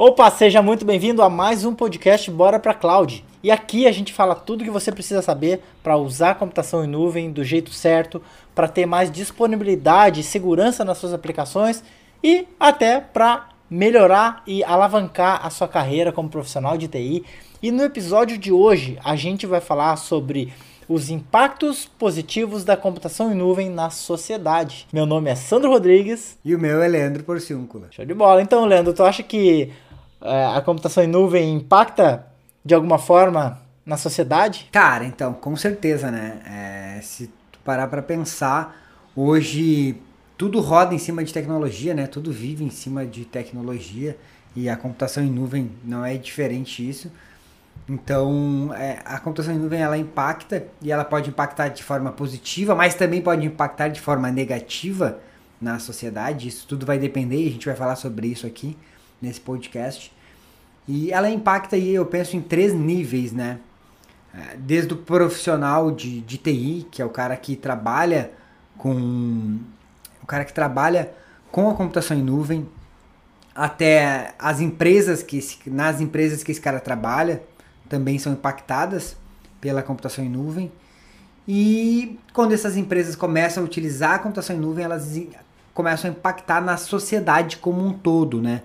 Opa, seja muito bem-vindo a mais um podcast Bora para Cloud. E aqui a gente fala tudo que você precisa saber para usar a computação em nuvem do jeito certo, para ter mais disponibilidade e segurança nas suas aplicações e até para melhorar e alavancar a sua carreira como profissional de TI. E no episódio de hoje a gente vai falar sobre os impactos positivos da computação em nuvem na sociedade. Meu nome é Sandro Rodrigues. E o meu é Leandro Porciúncula. Show de bola. Então, Leandro, tu acha que a computação em nuvem impacta de alguma forma na sociedade? Cara, então, com certeza, né? É, se tu parar para pensar, hoje tudo roda em cima de tecnologia, né? Tudo vive em cima de tecnologia e a computação em nuvem não é diferente disso. Então, é, a computação em nuvem ela impacta e ela pode impactar de forma positiva, mas também pode impactar de forma negativa na sociedade. Isso tudo vai depender e a gente vai falar sobre isso aqui nesse podcast. E ela impacta aí, eu penso, em três níveis, né? É, desde o profissional de, de TI, que é o cara que trabalha com. O cara que trabalha com a computação em nuvem, até as empresas que nas empresas que esse cara trabalha também são impactadas pela computação em nuvem. E quando essas empresas começam a utilizar a computação em nuvem, elas começam a impactar na sociedade como um todo, né?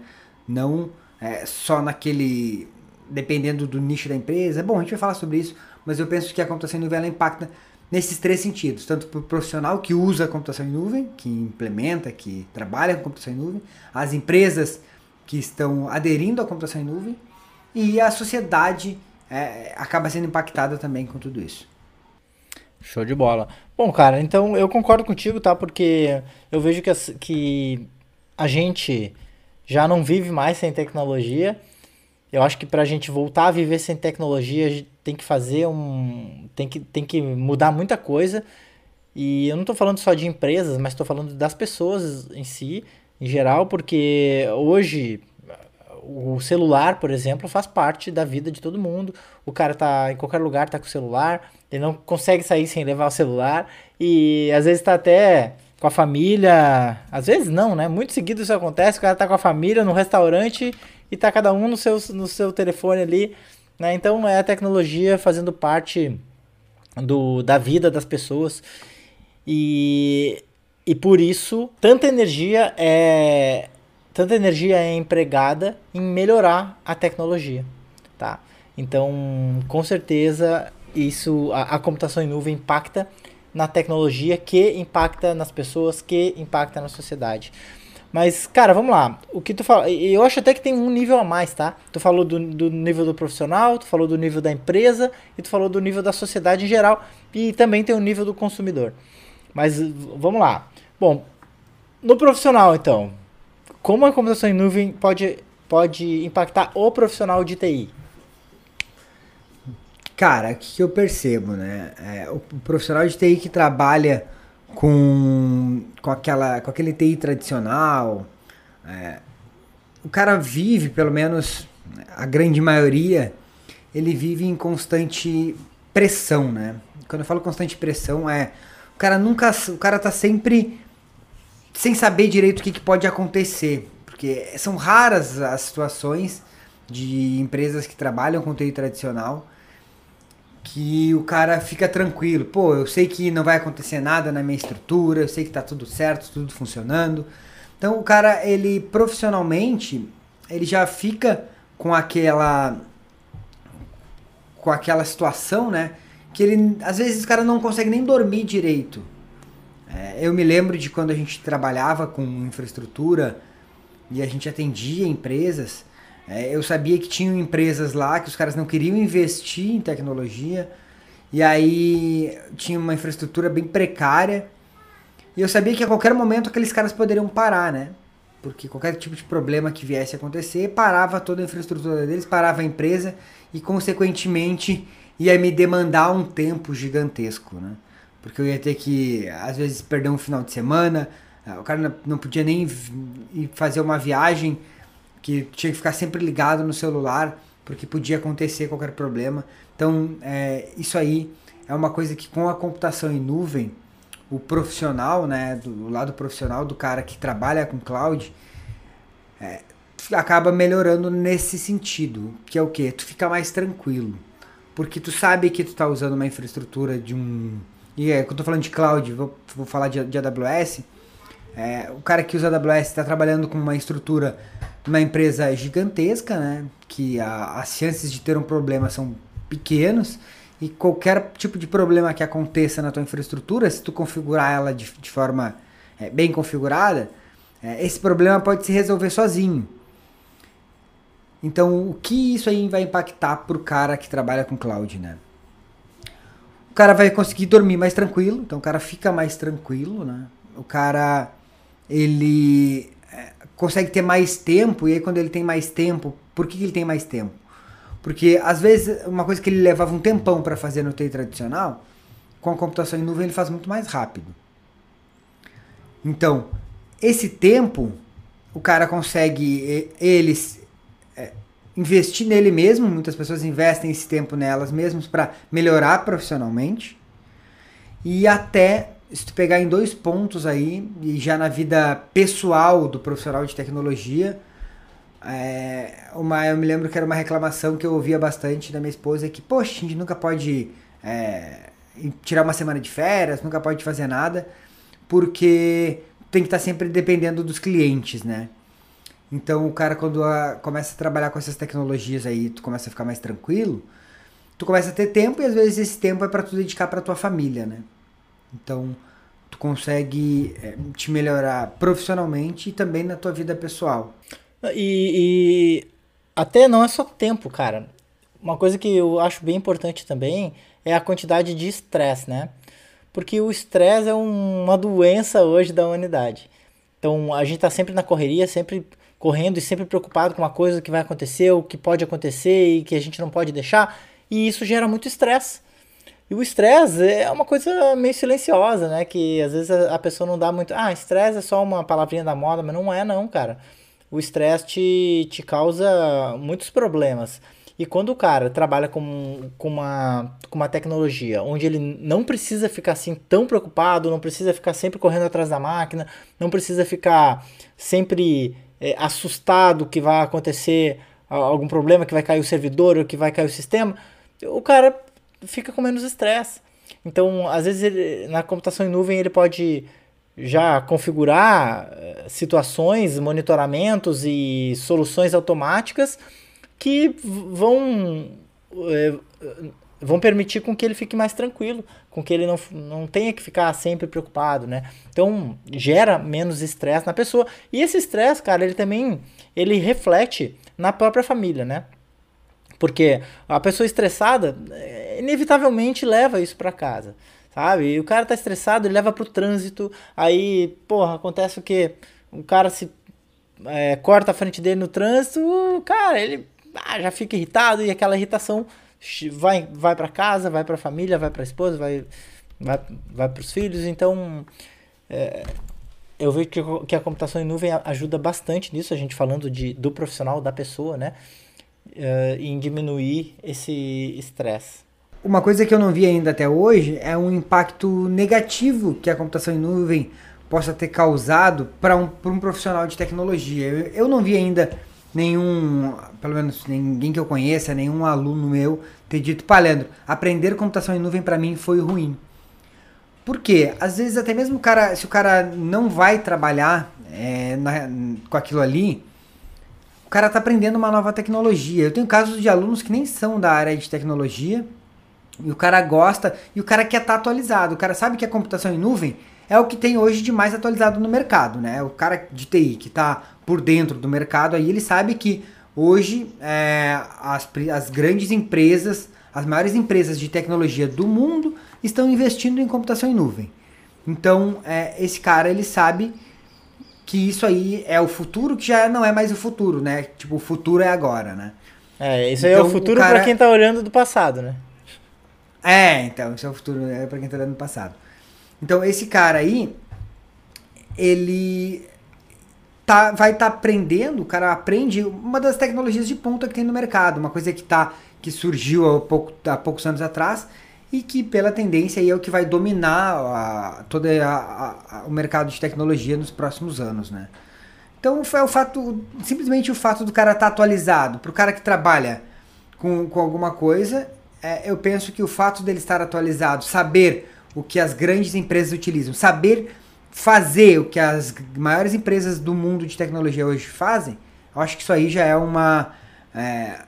Não é, só naquele. dependendo do nicho da empresa. Bom, a gente vai falar sobre isso, mas eu penso que a computação em nuvem ela impacta nesses três sentidos: tanto para o profissional que usa a computação em nuvem, que implementa, que trabalha com computação em nuvem, as empresas que estão aderindo à computação em nuvem e a sociedade é, acaba sendo impactada também com tudo isso. Show de bola. Bom, cara, então eu concordo contigo, tá? Porque eu vejo que, que a gente já não vive mais sem tecnologia. Eu acho que para a gente voltar a viver sem tecnologia, tem que fazer um. tem que, tem que mudar muita coisa. E eu não estou falando só de empresas, mas estou falando das pessoas em si, em geral, porque hoje o celular, por exemplo, faz parte da vida de todo mundo. O cara tá em qualquer lugar, tá com o celular, ele não consegue sair sem levar o celular e às vezes está até com a família. Às vezes não, né? Muito seguido isso acontece. O cara tá com a família no restaurante e tá cada um no seu, no seu telefone ali. Né? Então é a tecnologia fazendo parte do, da vida das pessoas. E, e por isso, tanta energia é. Tanta energia é empregada em melhorar a tecnologia, tá? Então, com certeza, isso a, a computação em nuvem impacta na tecnologia, que impacta nas pessoas, que impacta na sociedade. Mas, cara, vamos lá. O que tu fala. Eu acho até que tem um nível a mais, tá? Tu falou do, do nível do profissional, tu falou do nível da empresa e tu falou do nível da sociedade em geral. E também tem o nível do consumidor. Mas vamos lá. Bom, no profissional, então, como a computação em nuvem pode, pode impactar o profissional de TI? Cara, o que eu percebo, né? É, o profissional de TI que trabalha com, com, aquela, com aquele TI tradicional, é, o cara vive, pelo menos a grande maioria, ele vive em constante pressão, né? Quando eu falo constante pressão, é o cara nunca, o cara tá sempre sem saber direito o que, que pode acontecer, porque são raras as situações de empresas que trabalham com TI tradicional que o cara fica tranquilo. Pô, eu sei que não vai acontecer nada na minha estrutura, eu sei que tá tudo certo, tudo funcionando. Então o cara, ele profissionalmente, ele já fica com aquela com aquela situação, né? Que ele, às vezes o cara não consegue nem dormir direito. É, eu me lembro de quando a gente trabalhava com infraestrutura e a gente atendia empresas é, eu sabia que tinham empresas lá que os caras não queriam investir em tecnologia e aí tinha uma infraestrutura bem precária e eu sabia que a qualquer momento aqueles caras poderiam parar, né? Porque qualquer tipo de problema que viesse a acontecer parava toda a infraestrutura deles, parava a empresa e consequentemente ia me demandar um tempo gigantesco, né? Porque eu ia ter que às vezes perder um final de semana, o cara não podia nem fazer uma viagem que tinha que ficar sempre ligado no celular, porque podia acontecer qualquer problema. Então, é, isso aí é uma coisa que com a computação em nuvem, o profissional, né, do lado profissional do cara que trabalha com cloud, é, acaba melhorando nesse sentido, que é o que? Tu fica mais tranquilo. Porque tu sabe que tu tá usando uma infraestrutura de um. E é, quando eu tô falando de cloud, vou, vou falar de, de AWS. É, o cara que usa AWS está trabalhando com uma estrutura, uma empresa gigantesca, né? Que a, as chances de ter um problema são pequenos e qualquer tipo de problema que aconteça na tua infraestrutura, se tu configurar ela de, de forma é, bem configurada, é, esse problema pode se resolver sozinho. Então, o que isso aí vai impactar para o cara que trabalha com cloud, né? O cara vai conseguir dormir mais tranquilo, então o cara fica mais tranquilo, né? O cara, ele é, consegue ter mais tempo, e aí quando ele tem mais tempo, por que, ele tem mais tempo? Porque às vezes uma coisa que ele levava um tempão para fazer no TI tradicional, com a computação em nuvem ele faz muito mais rápido. Então, esse tempo o cara consegue eles é, investir nele mesmo, muitas pessoas investem esse tempo nelas mesmas para melhorar profissionalmente. E até se tu pegar em dois pontos aí, e já na vida pessoal do profissional de tecnologia, é, uma, eu me lembro que era uma reclamação que eu ouvia bastante da minha esposa que, poxa, a gente nunca pode é, tirar uma semana de férias, nunca pode fazer nada, porque tem que estar sempre dependendo dos clientes, né? Então o cara quando a, começa a trabalhar com essas tecnologias aí, tu começa a ficar mais tranquilo, tu começa a ter tempo e às vezes esse tempo é para tu dedicar para tua família, né? Então tu consegue é, te melhorar profissionalmente e também na tua vida pessoal. E, e até não é só tempo, cara. Uma coisa que eu acho bem importante também é a quantidade de estresse, né? Porque o estresse é um, uma doença hoje da humanidade. Então a gente tá sempre na correria, sempre correndo e sempre preocupado com uma coisa que vai acontecer, o que pode acontecer e que a gente não pode deixar. E isso gera muito estresse. E o estresse é uma coisa meio silenciosa, né? Que às vezes a pessoa não dá muito. Ah, estresse é só uma palavrinha da moda, mas não é, não, cara o estresse te, te causa muitos problemas. E quando o cara trabalha com, com, uma, com uma tecnologia onde ele não precisa ficar assim tão preocupado, não precisa ficar sempre correndo atrás da máquina, não precisa ficar sempre é, assustado que vai acontecer algum problema, que vai cair o servidor ou que vai cair o sistema, o cara fica com menos estresse. Então, às vezes, ele, na computação em nuvem, ele pode já configurar eh, situações, monitoramentos e soluções automáticas que vão, é, vão permitir com que ele fique mais tranquilo, com que ele não, não tenha que ficar sempre preocupado, né? Então, gera menos estresse na pessoa. E esse estresse, cara, ele também ele reflete na própria família, né? Porque a pessoa estressada eh, inevitavelmente leva isso para casa sabe? E o cara tá estressado, ele leva pro trânsito, aí, porra, acontece o quê? O cara se é, corta a frente dele no trânsito, cara, ele ah, já fica irritado e aquela irritação vai, vai para casa, vai para família, vai para esposa, vai, vai, vai para os filhos. Então, é, eu vejo que, que a computação em nuvem ajuda bastante nisso, a gente falando de, do profissional, da pessoa, né? É, em diminuir esse estresse. Uma coisa que eu não vi ainda até hoje é um impacto negativo que a computação em nuvem possa ter causado para um, um profissional de tecnologia. Eu, eu não vi ainda nenhum, pelo menos ninguém que eu conheça, nenhum aluno meu ter dito, pá, Leandro, aprender computação em nuvem para mim foi ruim. Por quê? Às vezes até mesmo o cara, se o cara não vai trabalhar é, na, com aquilo ali, cara está aprendendo uma nova tecnologia. Eu tenho casos de alunos que nem são da área de tecnologia, e o cara gosta, e o cara quer estar tá atualizado. O cara sabe que a computação em nuvem é o que tem hoje de mais atualizado no mercado, né? O cara de TI que está por dentro do mercado aí, ele sabe que hoje é, as, as grandes empresas, as maiores empresas de tecnologia do mundo estão investindo em computação em nuvem. Então, é, esse cara, ele sabe que isso aí é o futuro, que já não é mais o futuro, né? Tipo, o futuro é agora, né? É, isso aí então, é o então, futuro cara... para quem está olhando do passado, né? É, então, isso é o futuro, é pra quem tá no passado. Então, esse cara aí, ele tá, vai estar tá aprendendo, o cara aprende uma das tecnologias de ponta que tem no mercado, uma coisa que, tá, que surgiu há, pouco, há poucos anos atrás e que, pela tendência, é o que vai dominar a, todo o mercado de tecnologia nos próximos anos, né? Então foi o fato, simplesmente o fato do cara estar tá atualizado, para o cara que trabalha com, com alguma coisa, é, eu penso que o fato dele estar atualizado, saber o que as grandes empresas utilizam, saber fazer o que as maiores empresas do mundo de tecnologia hoje fazem, eu acho que isso aí já é uma é,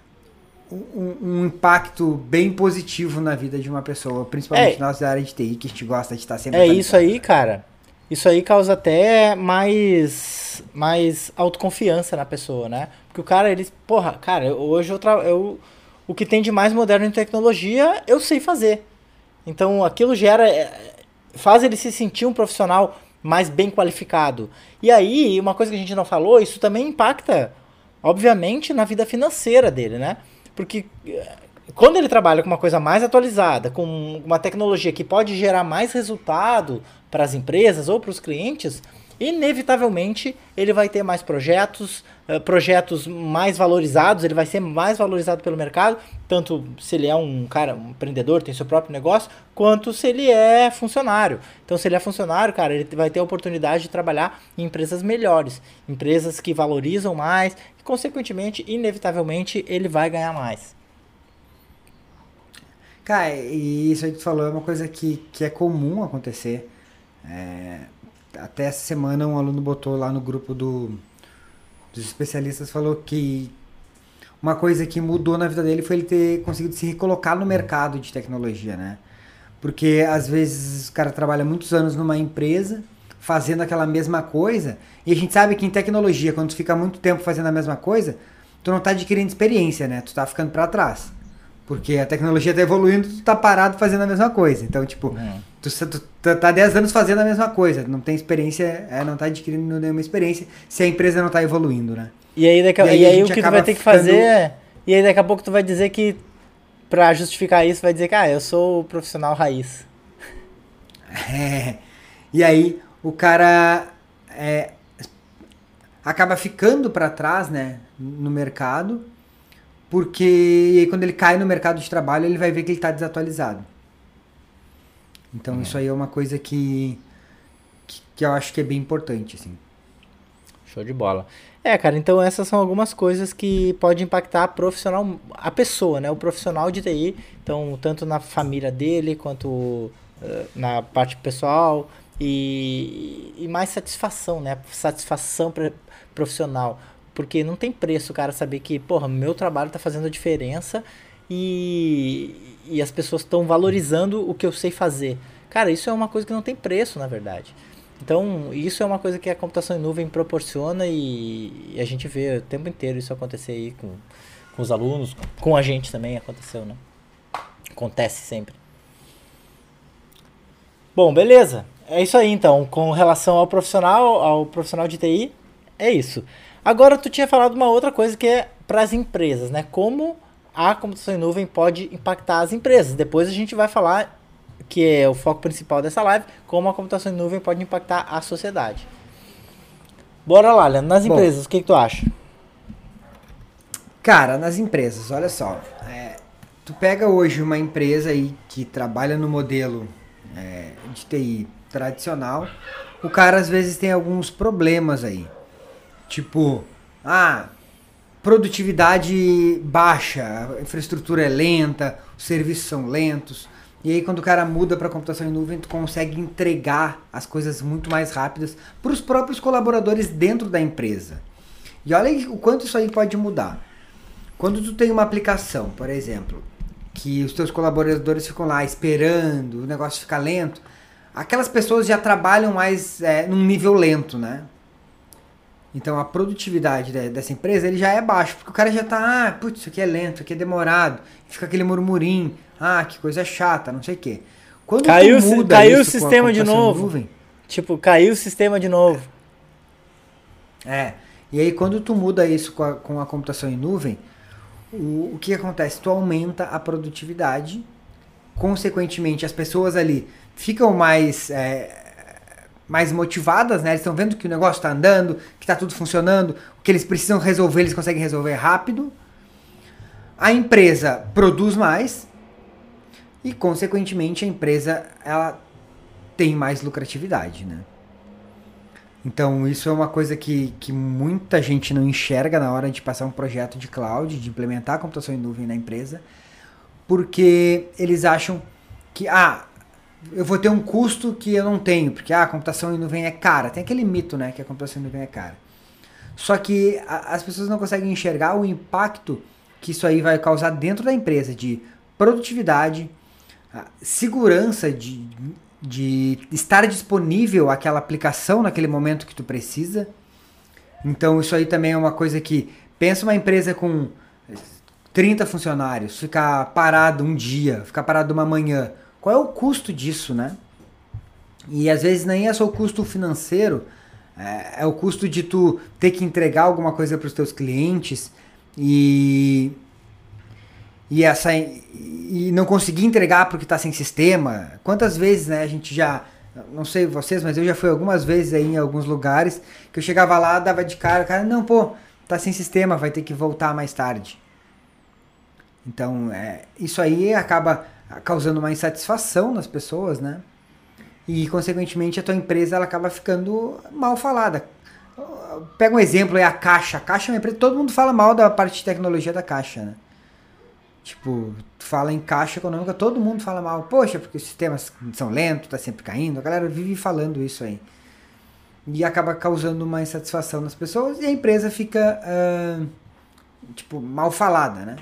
um, um, impacto bem positivo na vida de uma pessoa, principalmente é, na nossa área de TI, que a gente gosta de estar sempre. É isso aí, cara. Isso aí causa até mais mais autoconfiança na pessoa, né? Porque o cara, ele, porra, cara, hoje eu, eu o que tem de mais moderno em tecnologia, eu sei fazer. Então aquilo gera. É, faz ele se sentir um profissional mais bem qualificado. E aí, uma coisa que a gente não falou, isso também impacta, obviamente, na vida financeira dele, né? Porque é, quando ele trabalha com uma coisa mais atualizada, com uma tecnologia que pode gerar mais resultado para as empresas ou para os clientes, inevitavelmente ele vai ter mais projetos, uh, projetos mais valorizados, ele vai ser mais valorizado pelo mercado, tanto se ele é um cara, um empreendedor, tem seu próprio negócio, quanto se ele é funcionário. Então, se ele é funcionário, cara, ele vai ter a oportunidade de trabalhar em empresas melhores, empresas que valorizam mais, e, consequentemente, inevitavelmente, ele vai ganhar mais. Cara, e isso aí que tu falou é uma coisa que, que é comum acontecer. É, até essa semana um aluno botou lá no grupo do, dos especialistas, falou que uma coisa que mudou na vida dele foi ele ter conseguido se recolocar no mercado de tecnologia, né? Porque às vezes o cara trabalha muitos anos numa empresa fazendo aquela mesma coisa, e a gente sabe que em tecnologia, quando tu fica muito tempo fazendo a mesma coisa, tu não tá adquirindo experiência, né? Tu tá ficando para trás. Porque a tecnologia tá evoluindo, tu tá parado fazendo a mesma coisa. Então, tipo, é. tu, tu, tu tá 10 anos fazendo a mesma coisa, não tem experiência, é, não tá adquirindo nenhuma experiência se a empresa não tá evoluindo, né? E aí, daqui, e aí, e aí o que tu vai ter que ficando... fazer é, E aí daqui a pouco tu vai dizer que, pra justificar isso, vai dizer que, ah, eu sou o profissional raiz. É. E aí o cara é, acaba ficando para trás, né, no mercado porque aí, quando ele cai no mercado de trabalho, ele vai ver que ele está desatualizado. Então, isso aí é uma coisa que, que, que, eu acho que é bem importante, assim. Show de bola. É, cara, então essas são algumas coisas que pode impactar profissional, a pessoa, né? O profissional de TI, então, tanto na família dele, quanto uh, na parte pessoal e, e mais satisfação, né? Satisfação profissional porque não tem preço, cara, saber que, porra, meu trabalho tá fazendo a diferença e, e as pessoas estão valorizando o que eu sei fazer. Cara, isso é uma coisa que não tem preço, na verdade. Então, isso é uma coisa que a computação em nuvem proporciona e, e a gente vê o tempo inteiro isso acontecer aí com, com os alunos, com a gente também aconteceu, né? Acontece sempre. Bom, beleza. É isso aí então. Com relação ao profissional, ao profissional de TI, é isso. Agora tu tinha falado uma outra coisa que é para as empresas, né? Como a computação em nuvem pode impactar as empresas. Depois a gente vai falar que é o foco principal dessa live, como a computação em nuvem pode impactar a sociedade. Bora lá, Leandro. Nas Bom, empresas, o que, que, tu acha? Cara, nas empresas, olha só. É, tu pega hoje uma empresa aí que trabalha no modelo é, de TI tradicional, o cara às vezes tem alguns problemas aí. Tipo, ah, produtividade baixa, a infraestrutura é lenta, os serviços são lentos. E aí quando o cara muda para computação em nuvem, tu consegue entregar as coisas muito mais rápidas para os próprios colaboradores dentro da empresa. E olha o quanto isso aí pode mudar. Quando tu tem uma aplicação, por exemplo, que os teus colaboradores ficam lá esperando, o negócio fica lento, aquelas pessoas já trabalham mais é, num nível lento, né? Então a produtividade dessa empresa ele já é baixo, porque o cara já tá, ah, putz, isso aqui é lento, isso aqui é demorado, fica aquele murmurinho, ah, que coisa chata, não sei o quê. Quando caiu, muda caiu o sistema de novo. Nuvem, tipo, caiu o sistema de novo. É. E aí quando tu muda isso com a, com a computação em nuvem, o, o que acontece? Tu aumenta a produtividade, consequentemente as pessoas ali ficam mais é, mais motivadas, né? Eles estão vendo que o negócio está andando, que está tudo funcionando, o que eles precisam resolver, eles conseguem resolver rápido. A empresa produz mais e, consequentemente, a empresa ela tem mais lucratividade, né? Então, isso é uma coisa que, que muita gente não enxerga na hora de passar um projeto de cloud, de implementar a computação em nuvem na empresa, porque eles acham que, ah, eu vou ter um custo que eu não tenho, porque ah, a computação em nuvem é cara. Tem aquele mito, né, que a computação em nuvem é cara. Só que a, as pessoas não conseguem enxergar o impacto que isso aí vai causar dentro da empresa de produtividade, segurança de de estar disponível aquela aplicação naquele momento que tu precisa. Então isso aí também é uma coisa que pensa uma empresa com 30 funcionários, ficar parado um dia, ficar parado uma manhã. Qual é o custo disso, né? E às vezes nem é só o custo financeiro, é, é o custo de tu ter que entregar alguma coisa para os teus clientes e e essa e não conseguir entregar porque está sem sistema. Quantas vezes, né, a gente já não sei vocês, mas eu já fui algumas vezes aí em alguns lugares que eu chegava lá, dava de cara, cara, não, pô, tá sem sistema, vai ter que voltar mais tarde. Então, é, isso aí acaba causando uma insatisfação nas pessoas, né? E consequentemente a tua empresa ela acaba ficando mal falada. Pega um exemplo, é a Caixa. A Caixa é uma empresa, todo mundo fala mal da parte de tecnologia da Caixa, né? Tipo, fala em caixa econômica, todo mundo fala mal. Poxa, porque os sistemas são lentos, tá sempre caindo. A galera vive falando isso aí. E acaba causando uma insatisfação nas pessoas e a empresa fica, uh, tipo, mal falada, né?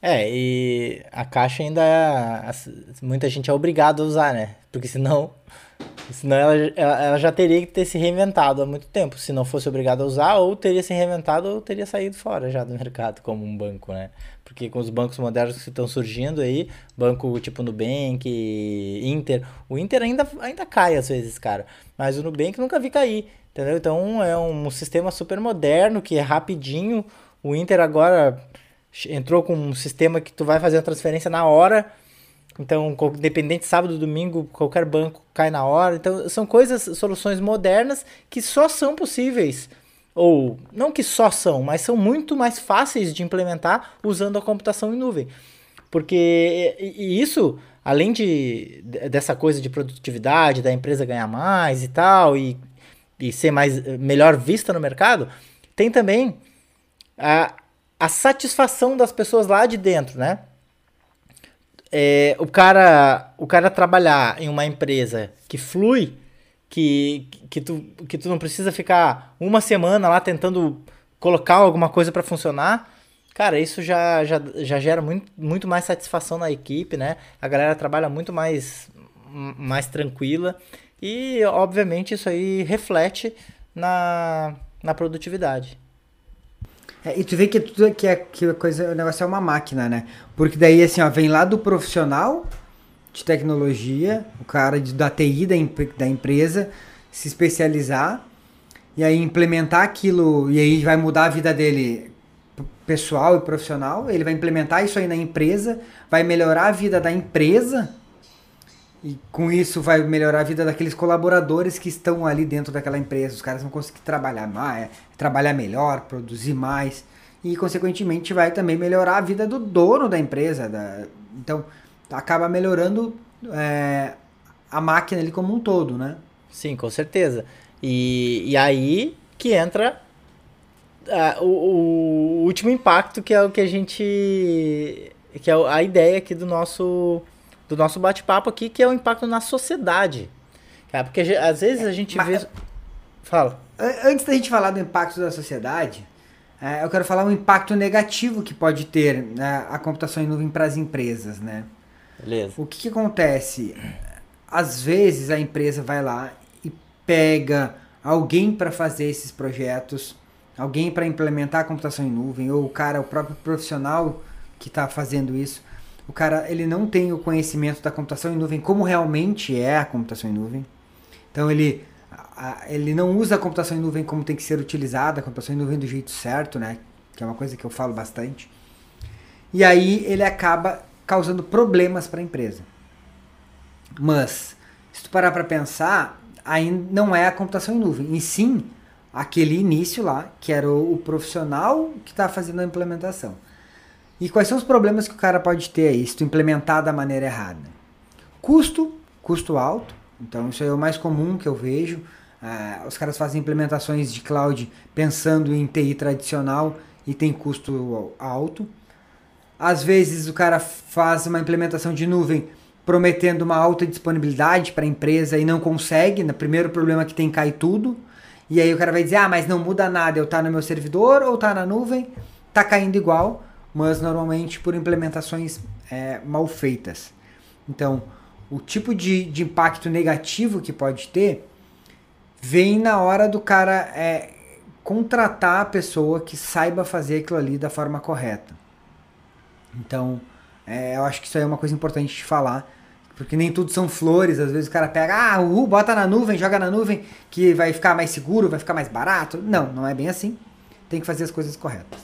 É, e a caixa ainda. É, muita gente é obrigada a usar, né? Porque senão Senão ela, ela, já teria que ter se reinventado há muito tempo. Se não fosse obrigada a usar, ou teria se reinventado, ou teria saído fora já do mercado como um banco, né? Porque com os bancos modernos que estão surgindo aí, banco tipo Nubank, Inter, o Inter ainda, ainda cai às vezes, cara. Mas o Nubank nunca vi cair, entendeu? Então é um sistema super moderno, que é rapidinho. O Inter agora entrou com um sistema que tu vai fazer a transferência na hora então, independente sábado, domingo, qualquer banco cai na hora. Então, são coisas, soluções modernas que só são possíveis ou não que só são, mas são muito mais fáceis de implementar usando a computação em nuvem. Porque e isso, além de dessa coisa de produtividade, da empresa ganhar mais e tal e, e ser mais melhor vista no mercado, tem também a, a satisfação das pessoas lá de dentro, né? é, o cara o cara trabalhar em uma empresa que flui, que, que, tu, que tu não precisa ficar uma semana lá tentando colocar alguma coisa para funcionar, cara, isso já, já, já gera muito, muito mais satisfação na equipe, né? A galera trabalha muito mais, mais tranquila e, obviamente, isso aí reflete na, na produtividade. É, e tu vê que tudo que é que a coisa, o negócio é uma máquina, né? Porque daí assim, ó, vem lá do profissional de tecnologia, o cara de, da TI da, da empresa, se especializar e aí implementar aquilo e aí vai mudar a vida dele pessoal e profissional, ele vai implementar isso aí na empresa, vai melhorar a vida da empresa e com isso vai melhorar a vida daqueles colaboradores que estão ali dentro daquela empresa. Os caras vão conseguir trabalhar mais, trabalhar melhor, produzir mais. E consequentemente vai também melhorar a vida do dono da empresa. Da... Então acaba melhorando é, a máquina ali como um todo, né? Sim, com certeza. E, e aí que entra o, o último impacto que é o que a gente. que é a ideia aqui do nosso do nosso bate-papo aqui, que é o impacto na sociedade. Cara, porque às vezes a gente Mas, vê. Fala. Antes da gente falar do impacto da sociedade, é, eu quero falar um impacto negativo que pode ter né, a computação em nuvem para as empresas, né? Beleza. O que, que acontece? Às vezes a empresa vai lá e pega alguém para fazer esses projetos, alguém para implementar a computação em nuvem, ou o cara, o próprio profissional que está fazendo isso, o cara ele não tem o conhecimento da computação em nuvem como realmente é a computação em nuvem. Então ele ele não usa a computação em nuvem como tem que ser utilizada, a computação em nuvem do jeito certo, né? Que é uma coisa que eu falo bastante. E aí ele acaba causando problemas para a empresa. Mas se tu parar para pensar, ainda não é a computação em nuvem, e sim aquele início lá, que era o, o profissional que está fazendo a implementação. E quais são os problemas que o cara pode ter aí se tu implementar da maneira errada? Custo, custo alto. Então isso é o mais comum que eu vejo. Uh, os caras fazem implementações de cloud pensando em TI tradicional e tem custo alto. Às vezes o cara faz uma implementação de nuvem prometendo uma alta disponibilidade para a empresa e não consegue. No primeiro problema que tem cai tudo. E aí o cara vai dizer: "Ah, mas não muda nada, eu tá no meu servidor ou tá na nuvem, tá caindo igual", mas normalmente por implementações é, mal feitas. Então, o tipo de, de impacto negativo que pode ter vem na hora do cara é, contratar a pessoa que saiba fazer aquilo ali da forma correta. Então, é, eu acho que isso aí é uma coisa importante de falar, porque nem tudo são flores. Às vezes o cara pega, ah, uh, bota na nuvem, joga na nuvem, que vai ficar mais seguro, vai ficar mais barato. Não, não é bem assim. Tem que fazer as coisas corretas.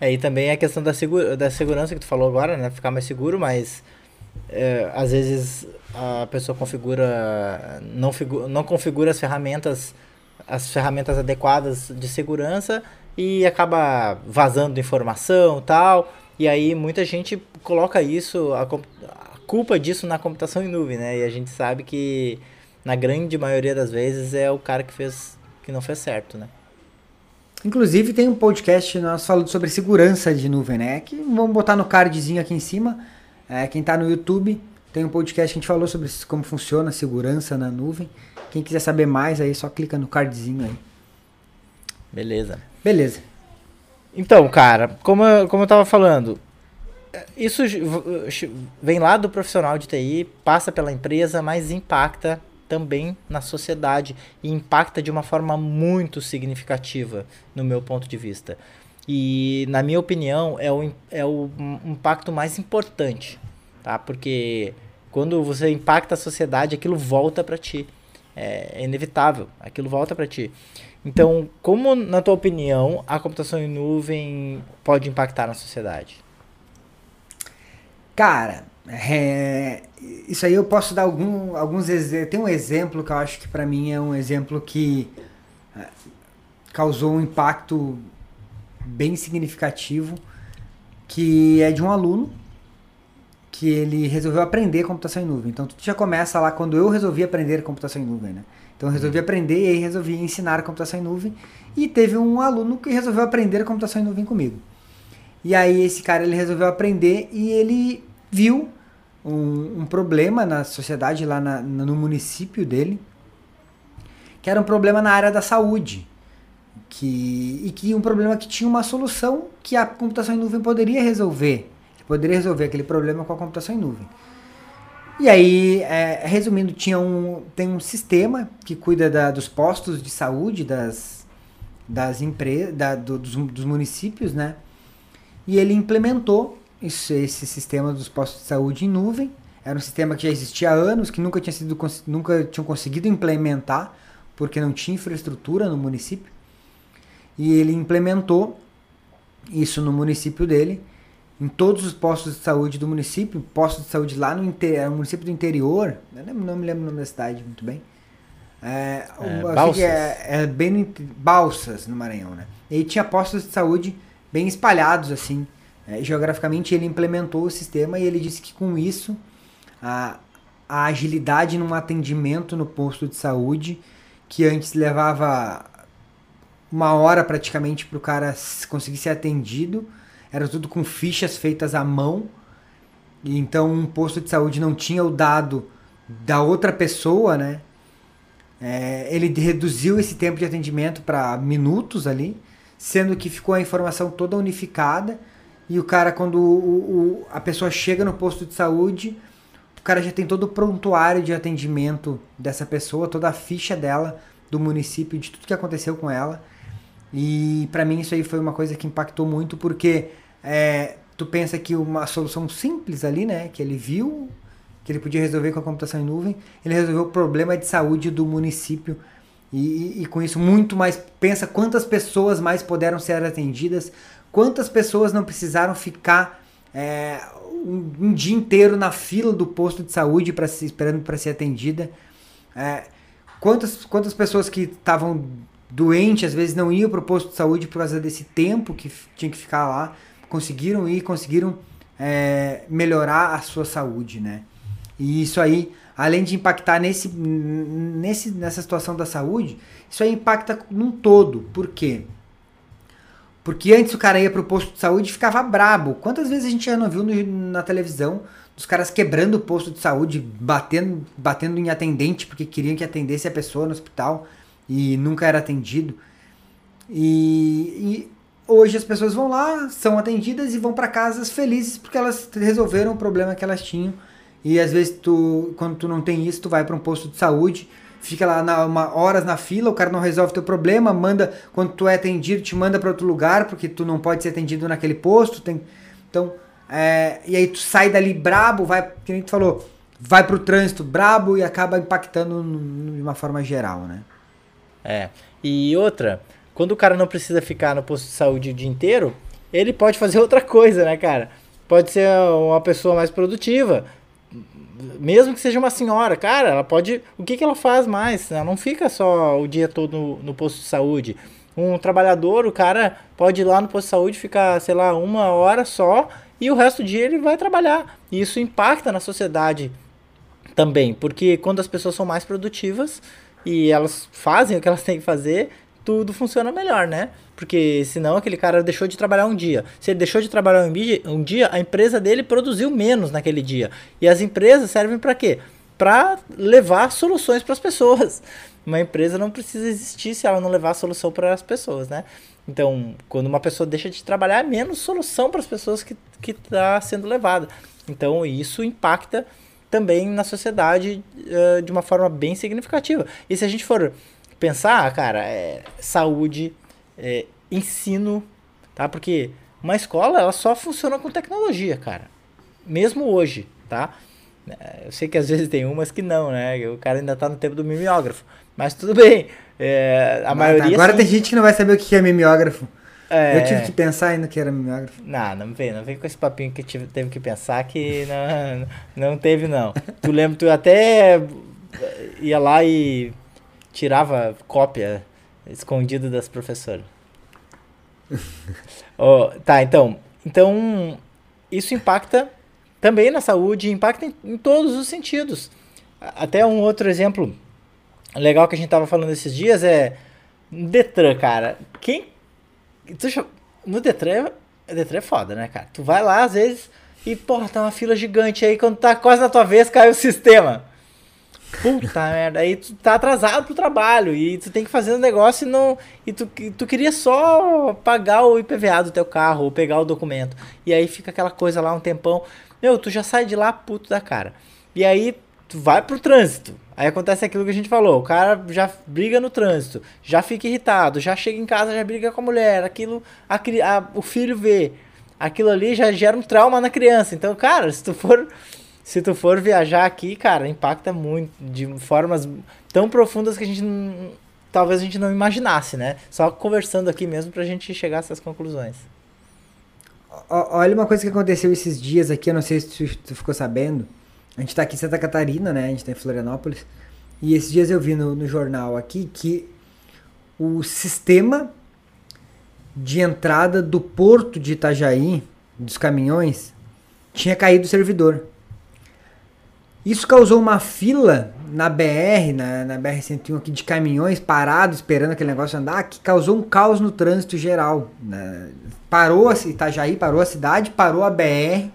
É, e também a questão da, segura, da segurança que tu falou agora, né? Ficar mais seguro, mas é, às vezes a pessoa configura não, figu, não configura as ferramentas as ferramentas adequadas de segurança e acaba vazando informação tal. E aí muita gente coloca isso a, a culpa disso na computação em nuvem né? E a gente sabe que na grande maioria das vezes é o cara que fez que não fez certo né inclusive tem um podcast nós falando sobre segurança de nuvem né que vamos botar no cardzinho aqui em cima é, quem está no YouTube, tem um podcast que a gente falou sobre como funciona a segurança na nuvem. Quem quiser saber mais aí, só clica no cardzinho aí. Beleza. Beleza. Então, cara, como eu, como eu tava falando, isso vem lá do profissional de TI, passa pela empresa, mas impacta também na sociedade e impacta de uma forma muito significativa, no meu ponto de vista. E, na minha opinião, é o, é o impacto mais importante, tá? Porque quando você impacta a sociedade, aquilo volta para ti. É, é, inevitável, aquilo volta para ti. Então, como, na tua opinião, a computação em nuvem pode impactar na sociedade? Cara, é, isso aí eu posso dar algum, alguns exemplos. Tem um exemplo que eu acho que para mim é um exemplo que é, causou um impacto bem significativo, que é de um aluno que ele resolveu aprender computação em nuvem. Então tudo já começa lá quando eu resolvi aprender computação em nuvem, né? Então eu resolvi uhum. aprender e aí resolvi ensinar computação em nuvem e teve um aluno que resolveu aprender computação em nuvem comigo. E aí esse cara ele resolveu aprender e ele viu um, um problema na sociedade lá na, no município dele, que era um problema na área da saúde que e que um problema que tinha uma solução que a computação em nuvem poderia resolver, poderia resolver aquele problema com a computação em nuvem. E aí, é, resumindo, tinha um, tem um sistema que cuida da, dos postos de saúde das, das empresas, da, do, dos, dos, municípios, né? E ele implementou isso, esse sistema dos postos de saúde em nuvem. Era um sistema que já existia há anos, que nunca tinha sido nunca tinham conseguido implementar porque não tinha infraestrutura no município e ele implementou isso no município dele, em todos os postos de saúde do município, postos de saúde lá no, inter, no município do interior, não me lembro o nome da cidade muito bem. É, é, Balsas. É, é, bem no, Balsas, no Maranhão, né? E tinha postos de saúde bem espalhados, assim. É, geograficamente, ele implementou o sistema e ele disse que com isso, a, a agilidade no atendimento no posto de saúde, que antes levava uma hora praticamente para o cara conseguir ser atendido. Era tudo com fichas feitas à mão. E então um posto de saúde não tinha o dado da outra pessoa, né? É, ele reduziu esse tempo de atendimento para minutos ali, sendo que ficou a informação toda unificada. E o cara, quando o, o, a pessoa chega no posto de saúde, o cara já tem todo o prontuário de atendimento dessa pessoa, toda a ficha dela, do município, de tudo que aconteceu com ela. E para mim isso aí foi uma coisa que impactou muito porque é, tu pensa que uma solução simples ali, né, que ele viu que ele podia resolver com a computação em nuvem, ele resolveu o problema de saúde do município e, e, e com isso muito mais pensa quantas pessoas mais puderam ser atendidas, quantas pessoas não precisaram ficar é, um, um, dia inteiro na fila do posto de saúde para esperando para ser atendida. É, quantas, quantas pessoas que estavam doente, às vezes não iam para o posto de saúde por causa desse tempo que tinha que ficar lá, conseguiram ir, conseguiram é, melhorar a sua saúde, né? E isso aí, além de impactar nesse, nesse, nessa situação da saúde, isso aí impacta num todo. Por quê? Porque antes o cara ia pro posto de saúde e ficava brabo. Quantas vezes a gente já não viu no, na televisão os caras quebrando o posto de saúde, batendo, batendo em atendente porque queriam que atendesse a pessoa no hospital e nunca era atendido. E, e hoje as pessoas vão lá, são atendidas e vão para casas felizes porque elas resolveram o problema que elas tinham. E às vezes tu, quando tu não tem isso, tu vai para um posto de saúde, fica lá na, uma, horas na fila, o cara não resolve teu problema, manda quando tu é atendido, te manda para outro lugar porque tu não pode ser atendido naquele posto. Tem, então é, e aí tu sai dali brabo, vai, que nem tu falou, vai pro trânsito brabo e acaba impactando de uma forma geral, né? É. E outra, quando o cara não precisa ficar no posto de saúde o dia inteiro, ele pode fazer outra coisa, né, cara? Pode ser uma pessoa mais produtiva, mesmo que seja uma senhora, cara, ela pode. O que, que ela faz mais? Ela não fica só o dia todo no, no posto de saúde. Um trabalhador, o cara pode ir lá no posto de saúde, ficar, sei lá, uma hora só e o resto do dia ele vai trabalhar. E isso impacta na sociedade também, porque quando as pessoas são mais produtivas e elas fazem o que elas têm que fazer, tudo funciona melhor, né? Porque senão aquele cara deixou de trabalhar um dia. Se ele deixou de trabalhar um dia, a empresa dele produziu menos naquele dia. E as empresas servem para quê? Para levar soluções para as pessoas. Uma empresa não precisa existir se ela não levar solução para as pessoas, né? Então, quando uma pessoa deixa de trabalhar, é menos solução para as pessoas que está sendo levada. Então, isso impacta também na sociedade uh, de uma forma bem significativa. E se a gente for pensar, cara, é, saúde, é, ensino, tá? Porque uma escola, ela só funciona com tecnologia, cara. Mesmo hoje, tá? É, eu sei que às vezes tem umas que não, né? O cara ainda está no tempo do mimeógrafo. Mas tudo bem. É, a maioria. Agora tem gente que não vai saber o que é mimeógrafo. É... Eu tive que pensar ainda que era mimeógrafo. Não, não vem, não vem com esse papinho que tive, teve que pensar que não, não teve, não. tu lembra, tu até ia lá e tirava cópia escondida das professoras. oh, tá, então. Então, isso impacta também na saúde, impacta em, em todos os sentidos. Até um outro exemplo legal que a gente tava falando esses dias é Detran, cara. Quem. Tu, no Detran, Detran é foda, né, cara? Tu vai lá, às vezes, e, porra, tá uma fila gigante aí, quando tá quase na tua vez, cai o sistema. Puta merda, aí tu tá atrasado pro trabalho e tu tem que fazer um negócio e não. E tu, tu queria só pagar o IPVA do teu carro ou pegar o documento. E aí fica aquela coisa lá um tempão. Meu, tu já sai de lá puto da cara. E aí tu vai pro trânsito. Aí acontece aquilo que a gente falou, o cara já briga no trânsito, já fica irritado, já chega em casa, já briga com a mulher, aquilo a, a, o filho vê. Aquilo ali já gera um trauma na criança. Então, cara, se tu for se tu for viajar aqui, cara, impacta muito de formas tão profundas que a gente talvez a gente não imaginasse, né? Só conversando aqui mesmo pra gente chegar a essas conclusões. Olha uma coisa que aconteceu esses dias aqui, eu não sei se tu ficou sabendo. A gente tá aqui em Santa Catarina, né? A gente tá em Florianópolis. E esses dias eu vi no, no jornal aqui que o sistema de entrada do porto de Itajaí, dos caminhões, tinha caído o servidor. Isso causou uma fila na BR, na, na BR-101 aqui de caminhões parados esperando aquele negócio andar, que causou um caos no trânsito geral. Né? Parou a Itajaí, parou a cidade, parou a BR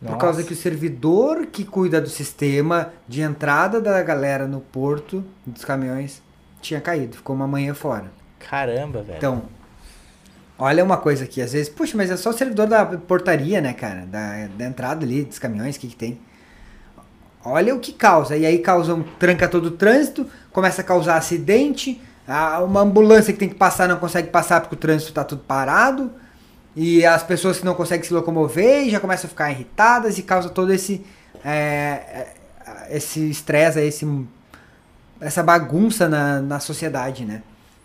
nossa. Por causa que o servidor que cuida do sistema de entrada da galera no porto, dos caminhões, tinha caído. Ficou uma manhã fora. Caramba, velho. Então, olha uma coisa aqui. Às vezes, puxa, mas é só o servidor da portaria, né, cara? Da, da entrada ali, dos caminhões, o que, que tem? Olha o que causa. E aí causa um tranca todo o trânsito, começa a causar acidente, uma ambulância que tem que passar não consegue passar porque o trânsito está tudo parado e as pessoas que não conseguem se locomover já começam a ficar irritadas e causa todo esse é, é esse estresse, esse essa bagunça na, na sociedade, né?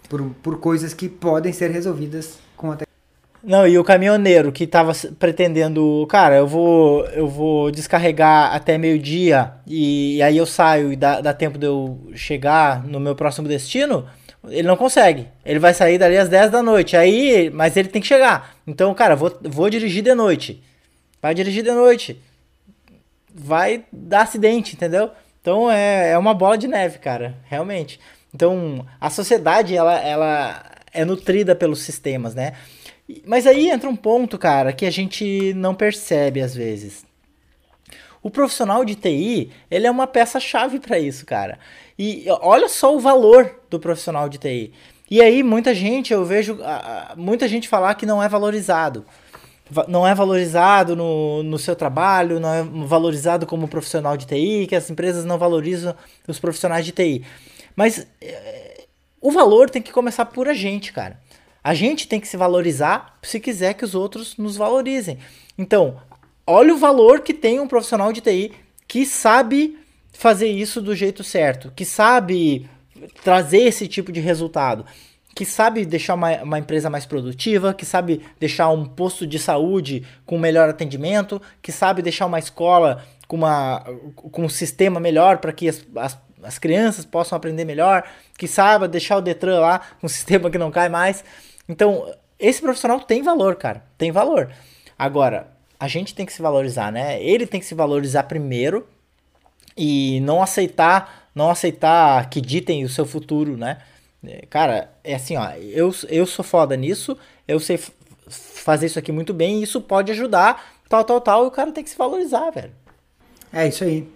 Por, por coisas que podem ser resolvidas não, e o caminhoneiro que estava pretendendo, cara, eu vou eu vou descarregar até meio-dia e, e, aí eu saio e dá, dá tempo de eu chegar no meu próximo destino. Ele não consegue. Ele vai sair dali às 10 da noite. Aí, mas ele tem que chegar. Então, cara, vou, vou dirigir de noite. Vai dirigir de noite. vai dar acidente, entendeu? Então é, é uma bola de neve, cara, realmente. Então a sociedade ela, ela é nutrida pelos sistemas, né? Mas aí entra um ponto, cara, que a gente não percebe às vezes. O profissional de TI, ele é uma peça-chave para isso, cara. E olha só o valor do profissional de TI. E aí muita gente, eu vejo muita gente falar que não é valorizado. Não é valorizado no, no seu trabalho, não é valorizado como profissional de TI, que as empresas não valorizam os profissionais de TI. Mas é, o valor tem que começar por a gente, cara. A gente tem que se valorizar se quiser que os outros nos valorizem. Então, olha o valor que tem um profissional de TI que sabe fazer isso do jeito certo, que sabe trazer esse tipo de resultado, que sabe deixar uma, uma empresa mais produtiva, que sabe deixar um posto de saúde com melhor atendimento, que sabe deixar uma escola com, uma, com um sistema melhor para que as, as, as crianças possam aprender melhor, que saiba deixar o Detran lá com um sistema que não cai mais. Então, esse profissional tem valor, cara, tem valor. Agora, a gente tem que se valorizar, né? Ele tem que se valorizar primeiro e não aceitar, não aceitar que ditem o seu futuro, né? É, cara, é assim, ó, eu, eu sou foda nisso, eu sei fazer isso aqui muito bem, isso pode ajudar, tal, tal, tal, e o cara tem que se valorizar, velho. É isso aí.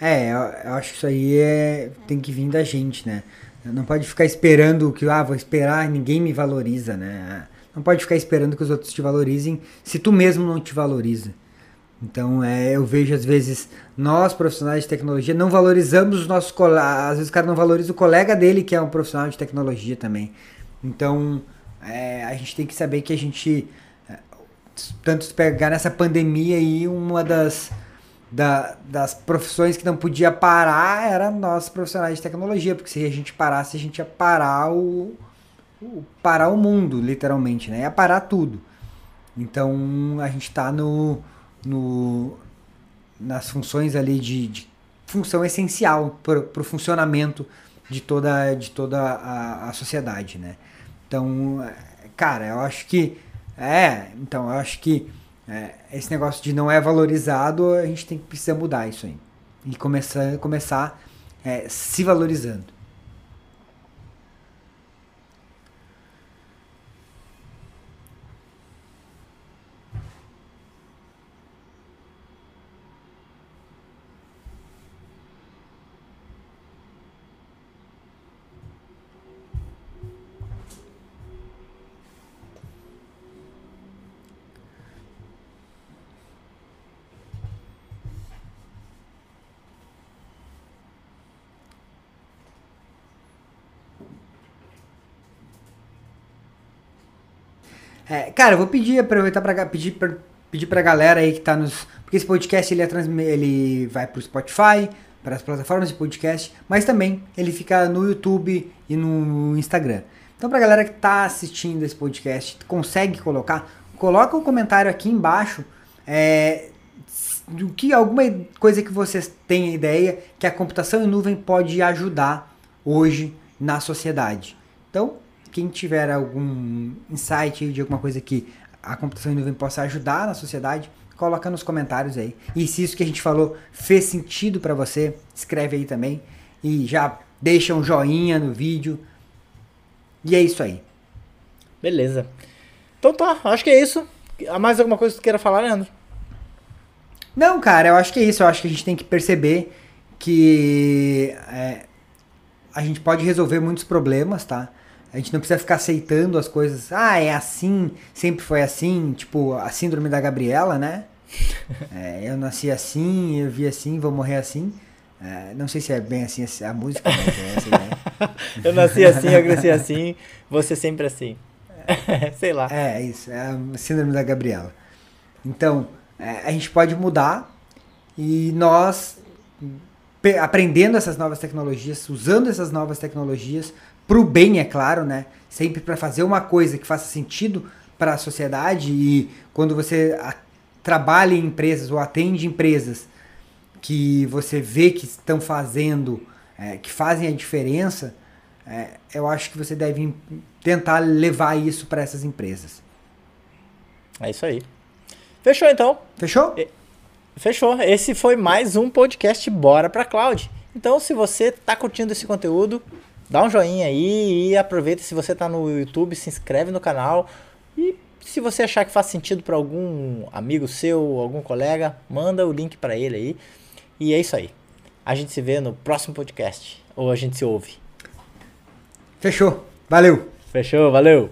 É, eu, eu acho que isso aí é, tem que vir da gente, né? Não pode ficar esperando que, ah, vou esperar, ninguém me valoriza, né? Não pode ficar esperando que os outros te valorizem se tu mesmo não te valoriza. Então, é, eu vejo às vezes nós, profissionais de tecnologia, não valorizamos os nossos colegas. Às vezes o cara não valoriza o colega dele, que é um profissional de tecnologia também. Então, é, a gente tem que saber que a gente. É, tanto se pegar nessa pandemia aí, uma das, da, das profissões que não podia parar era nós, profissionais de tecnologia, porque se a gente parasse, a gente ia parar o. o parar o mundo, literalmente, né? Ia parar tudo. Então, a gente está no no, nas funções ali de, de função essencial para o funcionamento de toda, de toda a, a sociedade, né? Então, cara, eu acho que é, então eu acho que é, esse negócio de não é valorizado, a gente tem que precisar mudar isso aí e começar, começar é, se valorizando. Cara, eu vou pedir, aproveitar para pedir pra, pedir pra galera aí que tá nos. Porque esse podcast ele, é trans, ele vai pro Spotify, para as plataformas de podcast, mas também ele fica no YouTube e no Instagram. Então, pra galera que tá assistindo esse podcast, consegue colocar, coloca um comentário aqui embaixo é, do que alguma coisa que vocês têm ideia que a computação em nuvem pode ajudar hoje na sociedade. Então, quem tiver algum insight de alguma coisa que a computação em nuvem possa ajudar na sociedade, coloca nos comentários aí. E se isso que a gente falou fez sentido para você, escreve aí também e já deixa um joinha no vídeo. E é isso aí. Beleza. Então tá, acho que é isso. Há mais alguma coisa que tu queira falar, Leandro? Não, cara, eu acho que é isso. Eu acho que a gente tem que perceber que é, a gente pode resolver muitos problemas, tá? A gente não precisa ficar aceitando as coisas. Ah, é assim, sempre foi assim. Tipo, a síndrome da Gabriela, né? É, eu nasci assim, eu vi assim, vou morrer assim. É, não sei se é bem assim a música, mas é essa ideia. eu nasci assim, eu cresci assim, você sempre assim. sei lá. É, isso, é a síndrome da Gabriela. Então, é, a gente pode mudar e nós, aprendendo essas novas tecnologias, usando essas novas tecnologias, pro bem, é claro, né? Sempre para fazer uma coisa que faça sentido para a sociedade e quando você trabalha em empresas ou atende empresas que você vê que estão fazendo, é, que fazem a diferença, é, eu acho que você deve tentar levar isso para essas empresas. É isso aí. Fechou então. Fechou? Fechou. Esse foi mais um podcast Bora pra Cloud. Então, se você tá curtindo esse conteúdo, dá um joinha aí e aproveita. Se você tá no YouTube, se inscreve no canal. E se você achar que faz sentido para algum amigo seu, algum colega, manda o link para ele aí. E é isso aí. A gente se vê no próximo podcast. Ou a gente se ouve. Fechou. Valeu. Fechou, valeu.